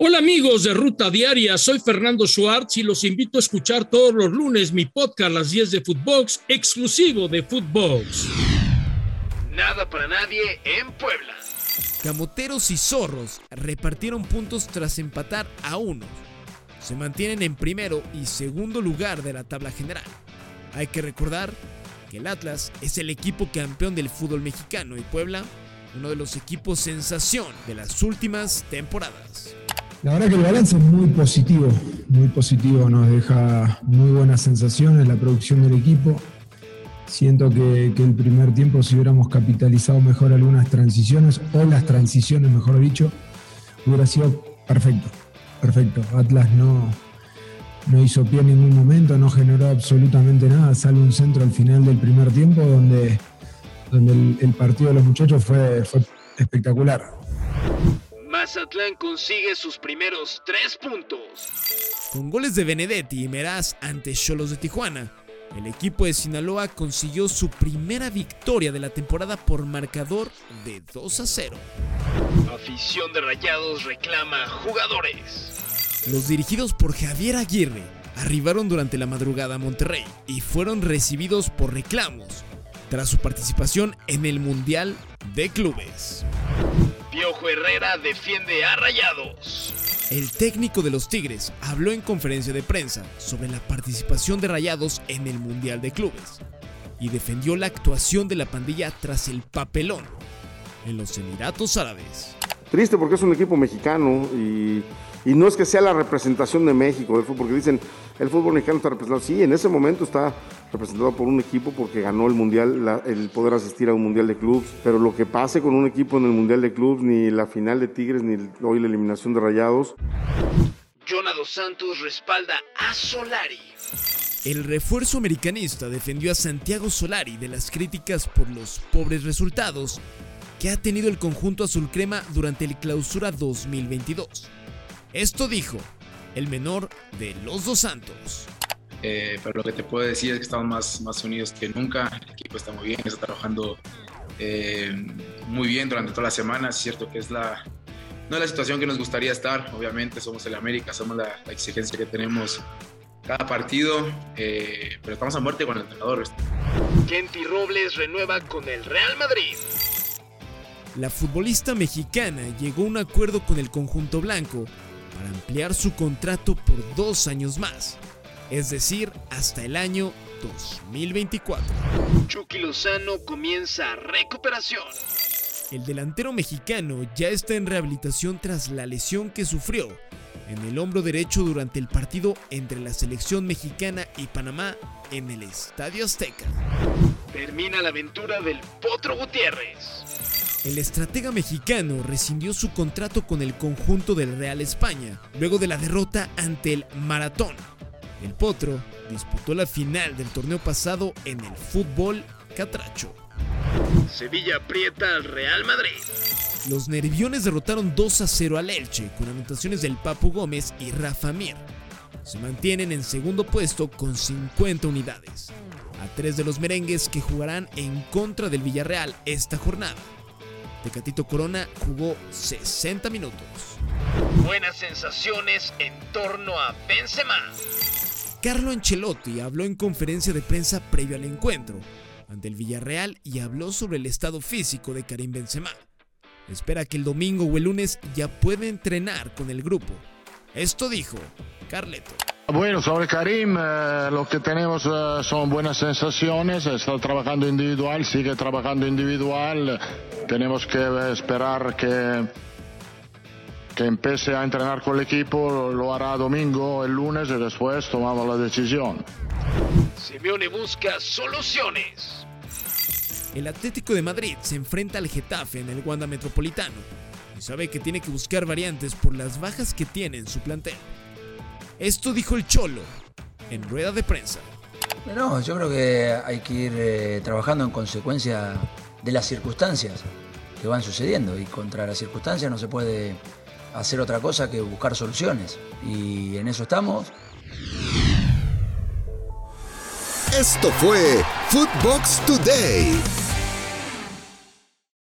Hola amigos de Ruta Diaria, soy Fernando Schwartz y los invito a escuchar todos los lunes mi podcast Las 10 de Footbox, exclusivo de Footbox. Nada para nadie en Puebla. Camoteros y zorros repartieron puntos tras empatar a uno. Se mantienen en primero y segundo lugar de la tabla general. Hay que recordar que el Atlas es el equipo campeón del fútbol mexicano y Puebla uno de los equipos sensación de las últimas temporadas. La verdad que el balance es muy positivo, muy positivo, nos deja muy buenas sensaciones la producción del equipo. Siento que, el primer tiempo si hubiéramos capitalizado mejor algunas transiciones, o las transiciones mejor dicho, hubiera sido perfecto, perfecto. Atlas no, no hizo pie en ningún momento, no generó absolutamente nada, salvo un centro al final del primer tiempo donde, donde el, partido de los muchachos fue, fue espectacular. Mazatlán consigue sus primeros tres puntos. Con goles de Benedetti y Meraz ante Cholos de Tijuana, el equipo de Sinaloa consiguió su primera victoria de la temporada por marcador de 2 a 0. Afición de Rayados reclama jugadores. Los dirigidos por Javier Aguirre arribaron durante la madrugada a Monterrey y fueron recibidos por reclamos tras su participación en el Mundial de Clubes. Piojo Herrera defiende a Rayados. El técnico de los Tigres habló en conferencia de prensa sobre la participación de Rayados en el Mundial de Clubes y defendió la actuación de la pandilla tras el papelón en los Emiratos Árabes. Triste porque es un equipo mexicano y y no es que sea la representación de México porque dicen, el fútbol mexicano está representado. Sí, en ese momento está representado por un equipo porque ganó el mundial, el poder asistir a un mundial de clubes. Pero lo que pase con un equipo en el mundial de clubes, ni la final de Tigres, ni hoy la eliminación de Rayados. Jonado Santos respalda a Solari. El refuerzo americanista defendió a Santiago Solari de las críticas por los pobres resultados que ha tenido el conjunto azul crema durante el clausura 2022. Esto dijo el menor de los dos santos. Eh, pero lo que te puedo decir es que estamos más, más unidos que nunca. El equipo está muy bien, está trabajando eh, muy bien durante toda la semana. Es cierto que es la, no es la situación que nos gustaría estar. Obviamente somos el América, somos la, exigencia que tenemos cada partido, eh, pero estamos a muerte con el entrenador. Kenty Robles renueva con el Real Madrid. La futbolista mexicana llegó a un acuerdo con el conjunto blanco para ampliar su contrato por dos años más, es decir, hasta el año 2024. Chucky Lozano comienza recuperación. El delantero mexicano ya está en rehabilitación tras la lesión que sufrió en el hombro derecho durante el partido entre la selección mexicana y Panamá en el Estadio Azteca. Termina la aventura del Potro Gutiérrez. El estratega mexicano rescindió su contrato con el conjunto del Real España luego de la derrota ante el Maratón. El Potro disputó la final del torneo pasado en el fútbol catracho. Sevilla aprieta al Real Madrid. Los nerviones derrotaron 2 a 0 al Elche con anotaciones del Papu Gómez y Rafa Mir. Se mantienen en segundo puesto con 50 unidades, a tres de los merengues que jugarán en contra del Villarreal esta jornada. Tecatito Corona jugó 60 minutos. Buenas sensaciones en torno a Benzema. Carlo Ancelotti habló en conferencia de prensa previo al encuentro ante el Villarreal y habló sobre el estado físico de Karim Benzema. Espera que el domingo o el lunes ya pueda entrenar con el grupo. Esto dijo Carleto. Bueno, sobre Karim, eh, lo que tenemos eh, son buenas sensaciones, está trabajando individual, sigue trabajando individual, tenemos que esperar que, que empiece a entrenar con el equipo, lo hará domingo, el lunes y después tomamos la decisión. Simeone busca soluciones. El Atlético de Madrid se enfrenta al Getafe en el Wanda Metropolitano y sabe que tiene que buscar variantes por las bajas que tiene en su plantel. Esto dijo el Cholo en rueda de prensa. No, yo creo que hay que ir eh, trabajando en consecuencia de las circunstancias que van sucediendo y contra las circunstancias no se puede hacer otra cosa que buscar soluciones y en eso estamos. Esto fue Footbox Today.